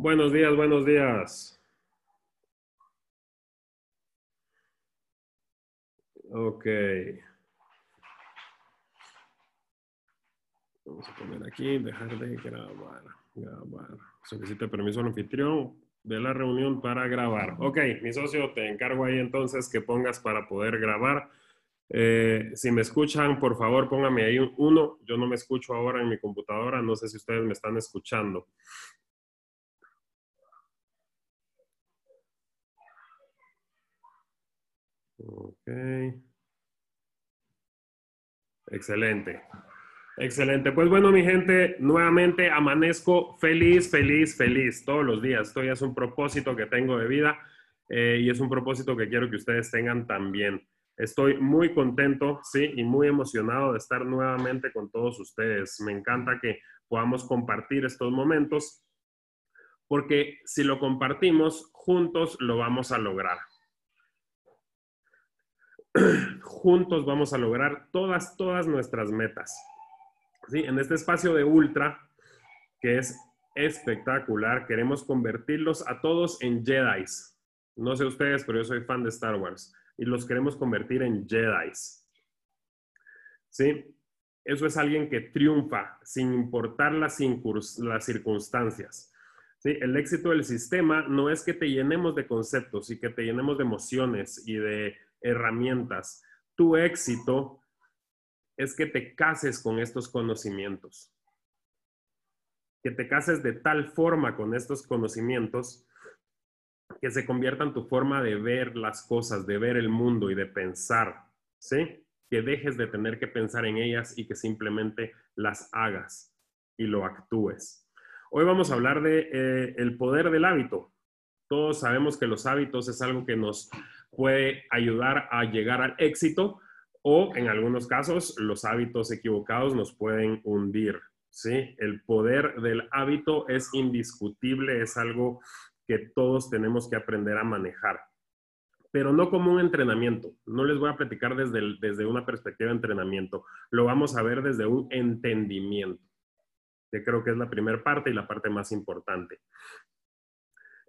Buenos días, buenos días. Ok. Vamos a poner aquí, dejar de grabar, grabar. Solicita permiso al anfitrión de la reunión para grabar. Ok, mi socio, te encargo ahí entonces que pongas para poder grabar. Eh, si me escuchan, por favor, póngame ahí un uno. Yo no me escucho ahora en mi computadora. No sé si ustedes me están escuchando. Ok. Excelente. Excelente. Pues bueno, mi gente, nuevamente amanezco feliz, feliz, feliz todos los días. Esto ya es un propósito que tengo de vida eh, y es un propósito que quiero que ustedes tengan también. Estoy muy contento, sí, y muy emocionado de estar nuevamente con todos ustedes. Me encanta que podamos compartir estos momentos porque si lo compartimos juntos lo vamos a lograr. Juntos vamos a lograr todas, todas nuestras metas. ¿Sí? En este espacio de Ultra, que es espectacular, queremos convertirlos a todos en Jedis. No sé ustedes, pero yo soy fan de Star Wars y los queremos convertir en Jedis. ¿Sí? Eso es alguien que triunfa sin importar las, las circunstancias. ¿Sí? El éxito del sistema no es que te llenemos de conceptos y que te llenemos de emociones y de herramientas. Tu éxito es que te cases con estos conocimientos. Que te cases de tal forma con estos conocimientos que se convierta en tu forma de ver las cosas, de ver el mundo y de pensar, ¿sí? Que dejes de tener que pensar en ellas y que simplemente las hagas y lo actúes. Hoy vamos a hablar de eh, el poder del hábito. Todos sabemos que los hábitos es algo que nos puede ayudar a llegar al éxito o en algunos casos los hábitos equivocados nos pueden hundir. ¿sí? El poder del hábito es indiscutible, es algo que todos tenemos que aprender a manejar, pero no como un entrenamiento. No les voy a platicar desde, desde una perspectiva de entrenamiento, lo vamos a ver desde un entendimiento, que creo que es la primera parte y la parte más importante.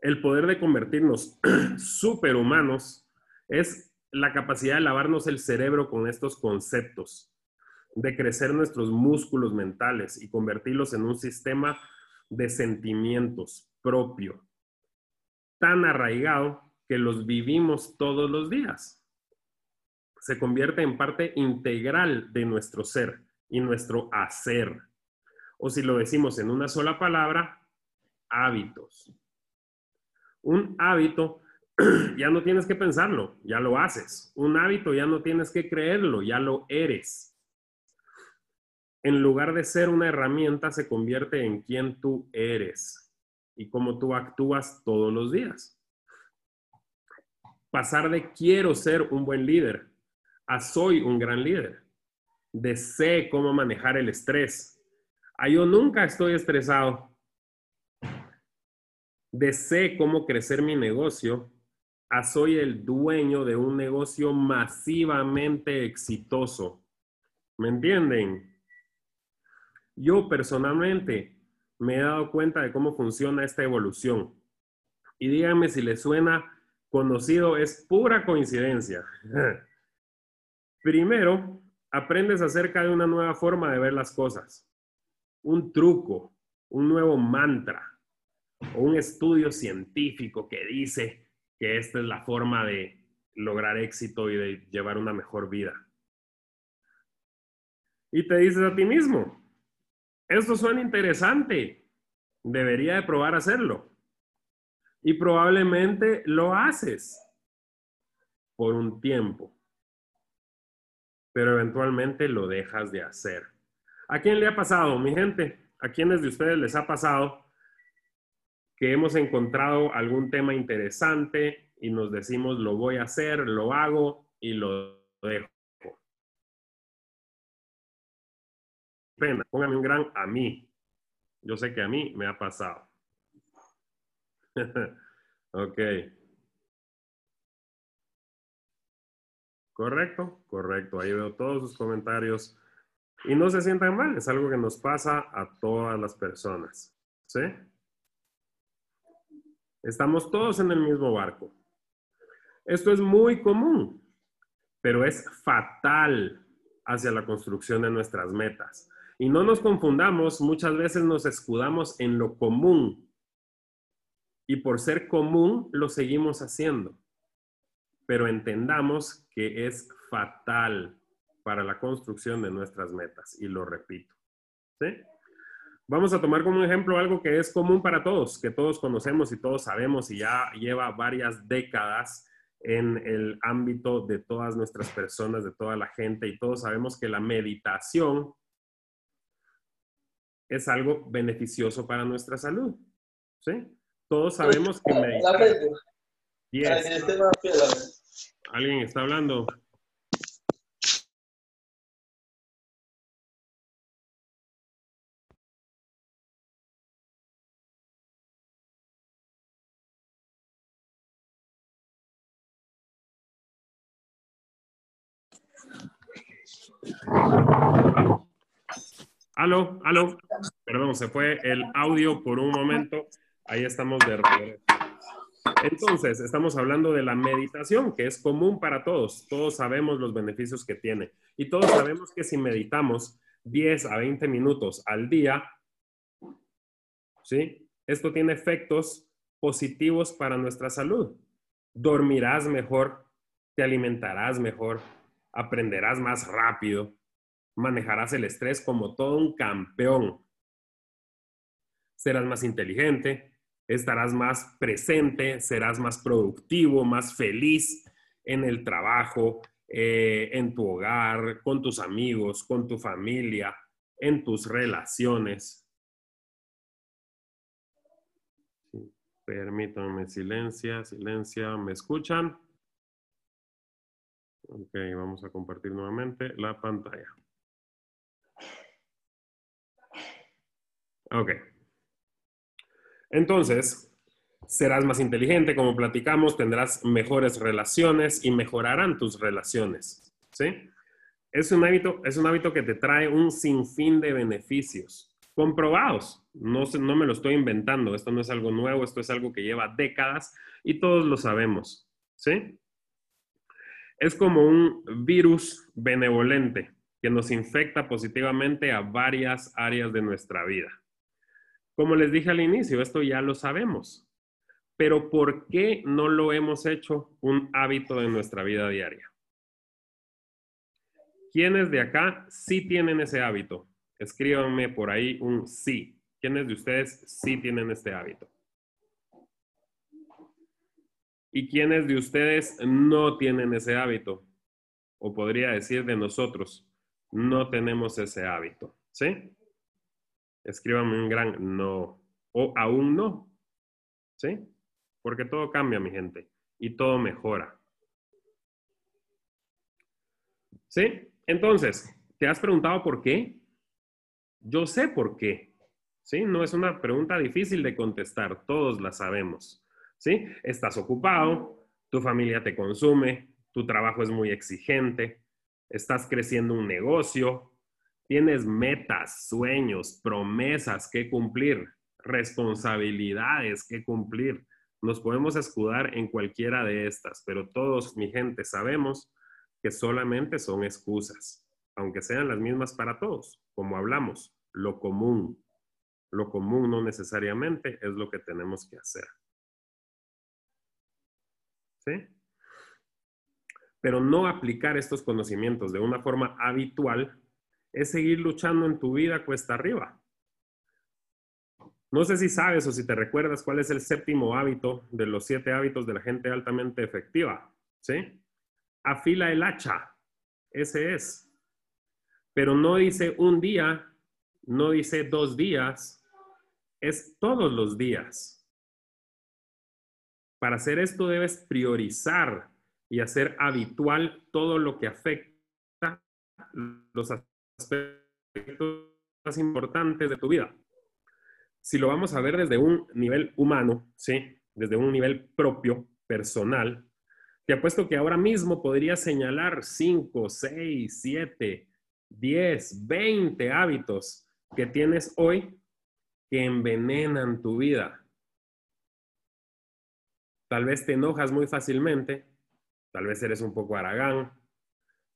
El poder de convertirnos superhumanos es la capacidad de lavarnos el cerebro con estos conceptos, de crecer nuestros músculos mentales y convertirlos en un sistema de sentimientos propio, tan arraigado que los vivimos todos los días. Se convierte en parte integral de nuestro ser y nuestro hacer. O si lo decimos en una sola palabra, hábitos. Un hábito ya no tienes que pensarlo, ya lo haces. Un hábito ya no tienes que creerlo, ya lo eres. En lugar de ser una herramienta, se convierte en quien tú eres y cómo tú actúas todos los días. Pasar de quiero ser un buen líder a soy un gran líder. De sé cómo manejar el estrés. A yo nunca estoy estresado. De sé cómo crecer mi negocio a soy el dueño de un negocio masivamente exitoso. ¿Me entienden? Yo personalmente me he dado cuenta de cómo funciona esta evolución. Y díganme si les suena conocido, es pura coincidencia. Primero, aprendes acerca de una nueva forma de ver las cosas, un truco, un nuevo mantra un estudio científico que dice que esta es la forma de lograr éxito y de llevar una mejor vida. Y te dices a ti mismo, esto suena interesante, debería de probar hacerlo. Y probablemente lo haces por un tiempo, pero eventualmente lo dejas de hacer. ¿A quién le ha pasado, mi gente? ¿A quiénes de ustedes les ha pasado que hemos encontrado algún tema interesante y nos decimos lo voy a hacer, lo hago y lo dejo. Pena, póngame un gran a mí. Yo sé que a mí me ha pasado. ok. Correcto, correcto. Ahí veo todos sus comentarios. Y no se sientan mal, es algo que nos pasa a todas las personas. ¿Sí? Estamos todos en el mismo barco. Esto es muy común, pero es fatal hacia la construcción de nuestras metas. Y no nos confundamos, muchas veces nos escudamos en lo común. Y por ser común, lo seguimos haciendo. Pero entendamos que es fatal para la construcción de nuestras metas. Y lo repito. Vamos a tomar como ejemplo algo que es común para todos, que todos conocemos y todos sabemos y ya lleva varias décadas en el ámbito de todas nuestras personas, de toda la gente, y todos sabemos que la meditación es algo beneficioso para nuestra salud. ¿Sí? Todos sabemos que meditar. ¿Alguien está hablando? Aló, aló. Perdón, se fue el audio por un momento. Ahí estamos de regreso. Entonces, estamos hablando de la meditación, que es común para todos. Todos sabemos los beneficios que tiene. Y todos sabemos que si meditamos 10 a 20 minutos al día, ¿sí? Esto tiene efectos positivos para nuestra salud. Dormirás mejor, te alimentarás mejor, aprenderás más rápido, manejarás el estrés como todo un campeón. Serás más inteligente, estarás más presente, serás más productivo, más feliz en el trabajo, eh, en tu hogar, con tus amigos, con tu familia, en tus relaciones. Permítanme silencia, silencia, ¿me escuchan? Ok, vamos a compartir nuevamente la pantalla. Ok. Entonces, serás más inteligente, como platicamos, tendrás mejores relaciones y mejorarán tus relaciones. ¿Sí? Es un hábito, es un hábito que te trae un sinfín de beneficios comprobados. No, no me lo estoy inventando. Esto no es algo nuevo, esto es algo que lleva décadas y todos lo sabemos. ¿Sí? Es como un virus benevolente que nos infecta positivamente a varias áreas de nuestra vida. Como les dije al inicio, esto ya lo sabemos, pero ¿por qué no lo hemos hecho un hábito de nuestra vida diaria? ¿Quiénes de acá sí tienen ese hábito? Escríbanme por ahí un sí. ¿Quiénes de ustedes sí tienen este hábito? ¿Y quiénes de ustedes no tienen ese hábito? O podría decir de nosotros, no tenemos ese hábito. ¿Sí? Escríbanme un gran no. O aún no. ¿Sí? Porque todo cambia, mi gente. Y todo mejora. ¿Sí? Entonces, ¿te has preguntado por qué? Yo sé por qué. ¿Sí? No es una pregunta difícil de contestar. Todos la sabemos. ¿Sí? Estás ocupado, tu familia te consume, tu trabajo es muy exigente, estás creciendo un negocio, tienes metas, sueños, promesas que cumplir, responsabilidades que cumplir. Nos podemos escudar en cualquiera de estas, pero todos, mi gente, sabemos que solamente son excusas, aunque sean las mismas para todos, como hablamos, lo común. Lo común no necesariamente es lo que tenemos que hacer. Pero no aplicar estos conocimientos de una forma habitual es seguir luchando en tu vida cuesta arriba. No sé si sabes o si te recuerdas cuál es el séptimo hábito de los siete hábitos de la gente altamente efectiva. ¿Sí? Afila el hacha. Ese es. Pero no dice un día, no dice dos días, es todos los días. Para hacer esto debes priorizar y hacer habitual todo lo que afecta los aspectos más importantes de tu vida. Si lo vamos a ver desde un nivel humano, ¿sí? desde un nivel propio, personal, te apuesto que ahora mismo podría señalar 5, 6, 7, 10, 20 hábitos que tienes hoy que envenenan tu vida, Tal vez te enojas muy fácilmente, tal vez eres un poco aragán,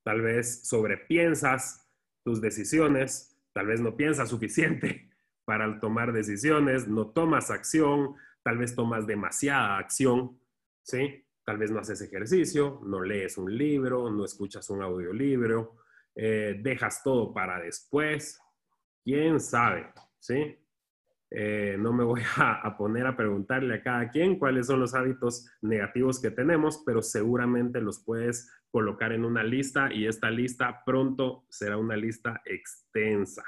tal vez sobrepiensas tus decisiones, tal vez no piensas suficiente para tomar decisiones, no tomas acción, tal vez tomas demasiada acción, ¿sí? Tal vez no haces ejercicio, no lees un libro, no escuchas un audiolibro, eh, dejas todo para después, quién sabe, ¿sí? Eh, no me voy a, poner a preguntarle a cada quien cuáles son los hábitos negativos que tenemos, pero seguramente los puedes colocar en una lista y esta lista pronto será una lista extensa,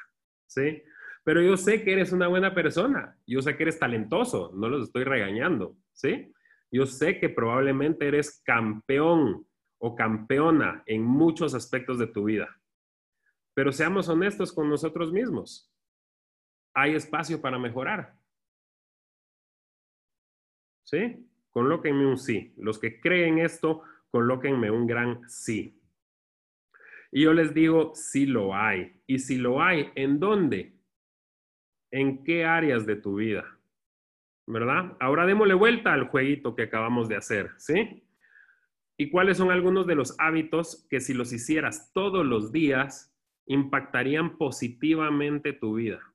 ¿sí? Pero yo sé que eres una buena persona, yo sé que eres talentoso, no los estoy regañando, ¿sí? Yo sé que probablemente eres campeón o campeona en muchos aspectos de tu vida, pero seamos honestos con nosotros mismos hay espacio para mejorar. ¿Sí? Colóquenme un sí. Los que creen esto, colóquenme un gran sí. Y yo les digo, sí lo hay. Y si lo hay, ¿en dónde? ¿En qué áreas de tu vida? ¿Verdad? Ahora démosle vuelta al jueguito que acabamos de hacer, ¿sí? ¿Y cuáles son algunos de los hábitos que si los hicieras todos los días impactarían positivamente tu vida?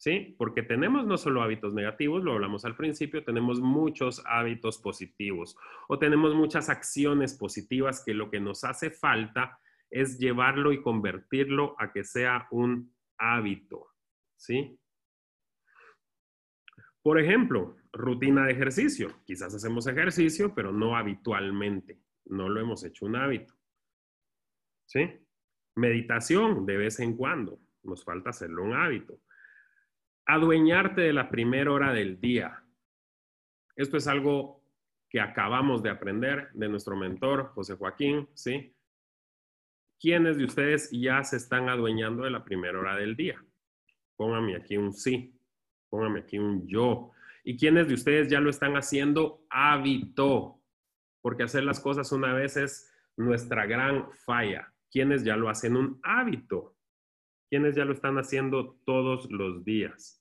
¿Sí? Porque tenemos no solo hábitos negativos, lo hablamos al principio, tenemos muchos hábitos positivos o tenemos muchas acciones positivas que lo que nos hace falta es llevarlo y convertirlo a que sea un hábito, ¿sí? Por ejemplo, rutina de ejercicio. Quizás hacemos ejercicio, pero no habitualmente. No lo hemos hecho un hábito. ¿Sí? Meditación de vez en cuando. Nos falta hacerlo un hábito adueñarte de la primera hora del día. Esto es algo que acabamos de aprender de nuestro mentor, José Joaquín, ¿sí? ¿Quiénes de ustedes ya se están adueñando de la primera hora del día? Póngame aquí un sí, póngame aquí un yo. ¿Y quiénes de ustedes ya lo están haciendo hábito? Porque hacer las cosas una vez es nuestra gran falla. ¿Quiénes ya lo hacen un hábito? ¿Quiénes ya lo están haciendo todos los días?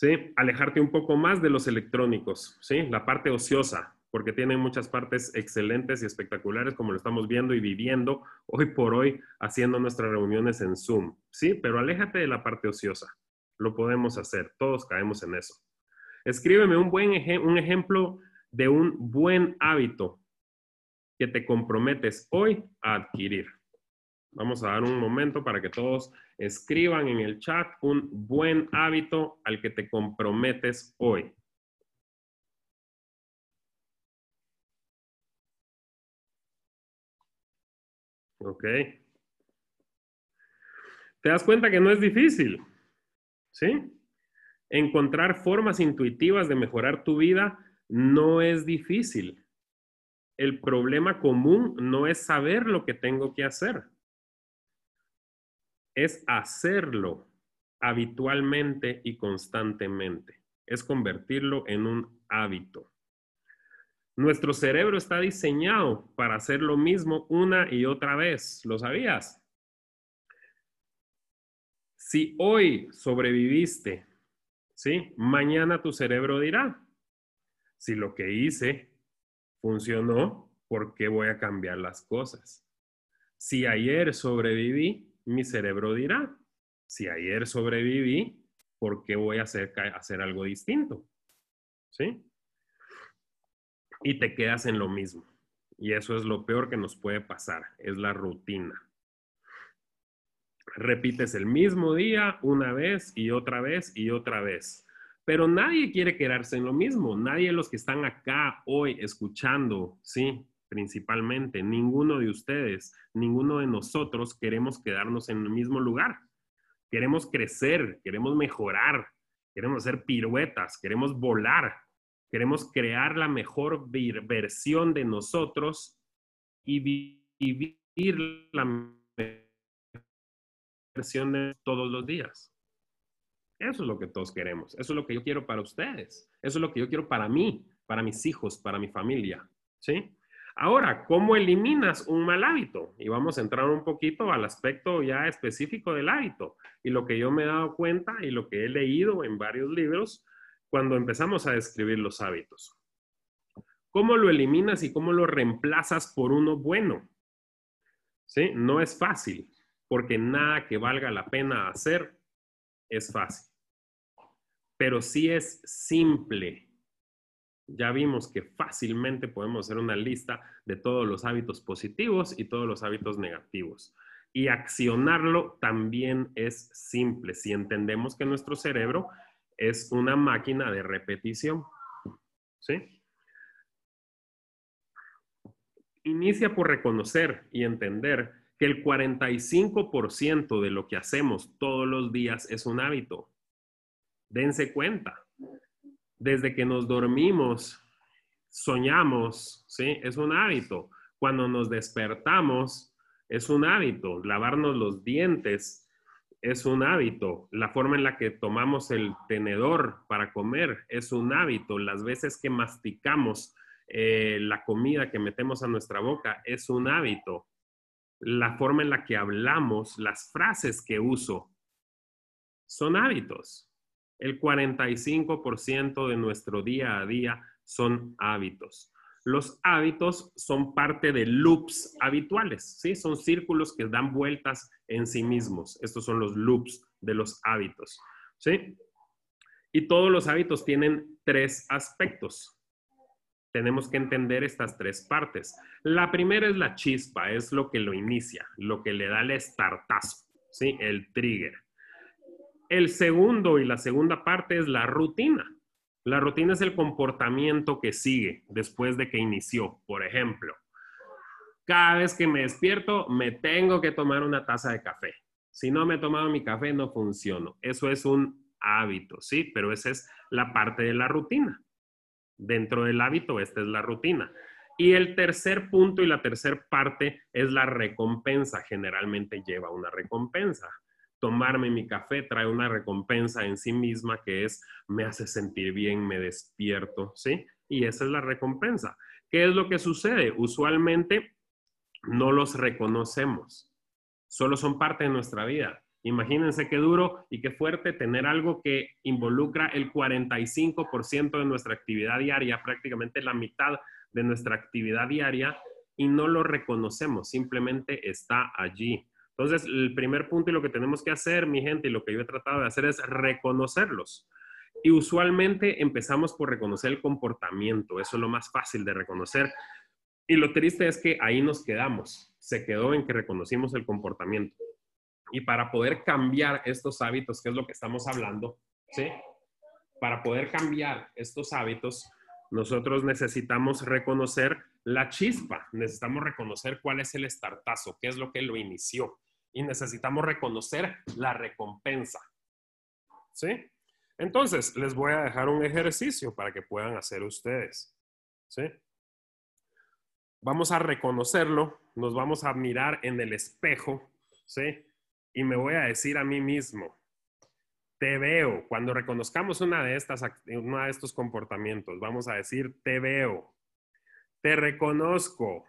¿Sí? Alejarte un poco más de los electrónicos, ¿sí? La parte ociosa, porque tiene muchas partes excelentes y espectaculares, como lo estamos viendo y viviendo hoy por hoy haciendo nuestras reuniones en Zoom, ¿sí? Pero aléjate de la parte ociosa. Lo podemos hacer, todos caemos en eso. Escríbeme un buen un ejemplo de un buen hábito que te comprometes hoy a adquirir. Vamos a dar un momento para que todos escriban en el chat un buen hábito al que te comprometes hoy. Ok. Te das cuenta que no es difícil, ¿sí? Encontrar formas intuitivas de mejorar tu vida no es difícil. El problema común no es saber lo que tengo que hacer es hacerlo habitualmente y constantemente. Es convertirlo en un hábito. Nuestro cerebro está diseñado para hacer lo mismo una y otra vez. ¿Lo sabías? Si hoy sobreviviste, ¿sí? Mañana tu cerebro dirá, si lo que hice funcionó, ¿por qué voy a cambiar las cosas? Si ayer sobreviví, mi cerebro dirá, si ayer sobreviví, ¿por qué voy a hacer, hacer algo distinto? ¿Sí? Y te quedas en lo mismo. Y eso es lo peor que nos puede pasar, es la rutina. Repites el mismo día una vez y otra vez y otra vez. Pero nadie quiere quedarse en lo mismo. Nadie de los que están acá hoy escuchando, ¿sí? Principalmente. Ninguno de ustedes, ninguno de nosotros queremos quedarnos en el mismo lugar. Queremos crecer, queremos mejorar, queremos hacer piruetas, queremos volar, queremos crear la mejor versión de nosotros y vivir la versión de todos los días. Eso es lo que todos queremos. Eso es lo que yo quiero para ustedes. Eso es lo que yo quiero para mí, para mis hijos, para mi familia. ¿Sí? Ahora, ¿cómo eliminas un mal hábito? Y vamos a entrar un poquito al aspecto ya específico del hábito. Y lo que yo me he dado cuenta y lo que he leído en varios libros, cuando empezamos a describir los hábitos. ¿Cómo lo eliminas y cómo lo reemplazas por uno bueno? ¿Sí? No es fácil, porque nada que valga la pena hacer es fácil. Pero sí es simple. Ya vimos que fácilmente podemos hacer una lista de todos los hábitos positivos y todos los hábitos negativos. Y accionarlo también es simple si entendemos que nuestro cerebro es una máquina de repetición. ¿Sí? Inicia por reconocer y entender que el 45% de lo que hacemos todos los días es un hábito. Dense cuenta. Desde que nos dormimos, soñamos, ¿sí? Es un hábito. Cuando nos despertamos, es un hábito. Lavarnos los dientes es un hábito. La forma en la que tomamos el tenedor para comer es un hábito. Las veces que masticamos eh, la comida que metemos a nuestra boca es un hábito. La forma en la que hablamos, las frases que uso, son hábitos. El 45% de nuestro día a día son hábitos. Los hábitos son parte de loops habituales, ¿sí? Son círculos que dan vueltas en sí mismos. Estos son los loops de los hábitos, ¿sí? Y todos los hábitos tienen tres aspectos. Tenemos que entender estas tres partes. La primera es la chispa, es lo que lo inicia, lo que le da el estartazo, ¿sí? El trigger. El segundo y la segunda parte es la rutina. La rutina es el comportamiento que sigue después de que inició. Por ejemplo, cada vez que me despierto, me tengo que tomar una taza de café. Si no me he tomado mi café, no funciono. Eso es un hábito, ¿sí? Pero esa es la parte de la rutina. Dentro del hábito, esta es la rutina. Y el tercer punto y la tercera parte es la recompensa. Generalmente lleva una recompensa tomarme mi café trae una recompensa en sí misma que es me hace sentir bien, me despierto, ¿sí? Y esa es la recompensa. ¿Qué es lo que sucede? Usualmente no los reconocemos, solo son parte de nuestra vida. Imagínense qué duro y qué fuerte tener algo que involucra el 45% de nuestra actividad diaria, prácticamente la mitad de nuestra actividad diaria, y no lo reconocemos, simplemente está allí. Entonces, el primer punto y lo que tenemos que hacer, mi gente, y lo que yo he tratado de hacer es reconocerlos. Y usualmente empezamos por reconocer el comportamiento, eso es lo más fácil de reconocer. Y lo triste es que ahí nos quedamos, se quedó en que reconocimos el comportamiento. Y para poder cambiar estos hábitos, que es lo que estamos hablando, ¿sí? Para poder cambiar estos hábitos, nosotros necesitamos reconocer la chispa, necesitamos reconocer cuál es el estartazo, qué es lo que lo inició y necesitamos reconocer la recompensa. ¿Sí? Entonces, les voy a dejar un ejercicio para que puedan hacer ustedes. ¿Sí? Vamos a reconocerlo, nos vamos a mirar en el espejo, ¿sí? Y me voy a decir a mí mismo, te veo. Cuando reconozcamos una de estas, uno de estos comportamientos, vamos a decir, te veo, te reconozco,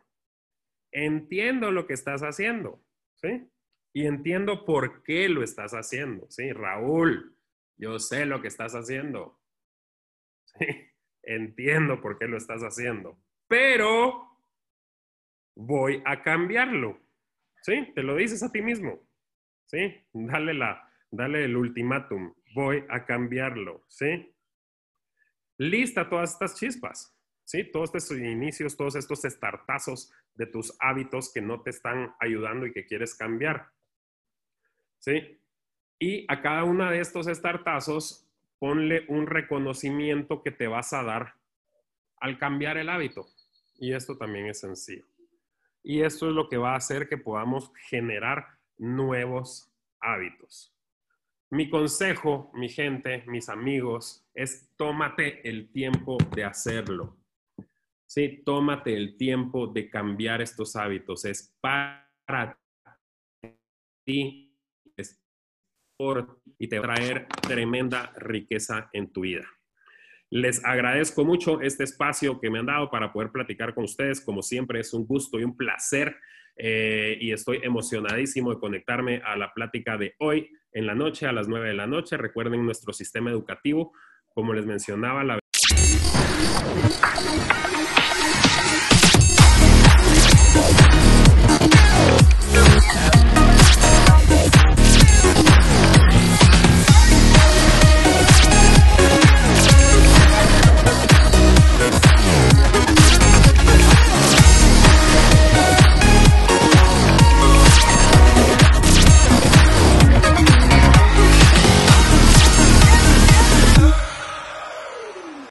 entiendo lo que estás haciendo, ¿sí? Y entiendo por qué lo estás haciendo. Sí, Raúl, yo sé lo que estás haciendo. Sí, entiendo por qué lo estás haciendo. Pero voy a cambiarlo. Sí, te lo dices a ti mismo. Sí, dale, la, dale el ultimátum. Voy a cambiarlo. Sí. Lista todas estas chispas. ¿sí? Todos estos inicios, todos estos estartazos de tus hábitos que no te están ayudando y que quieres cambiar. ¿Sí? Y a cada una de estos estartazos, ponle un reconocimiento que te vas a dar al cambiar el hábito. Y esto también es sencillo. Y esto es lo que va a hacer que podamos generar nuevos hábitos. Mi consejo, mi gente, mis amigos, es tómate el tiempo de hacerlo. Sí, tómate el tiempo de cambiar estos hábitos. Es para ti y te va a traer tremenda riqueza en tu vida. Les agradezco mucho este espacio que me han dado para poder platicar con ustedes. Como siempre, es un gusto y un placer eh, y estoy emocionadísimo de conectarme a la plática de hoy en la noche, a las nueve de la noche. Recuerden nuestro sistema educativo como les mencionaba, la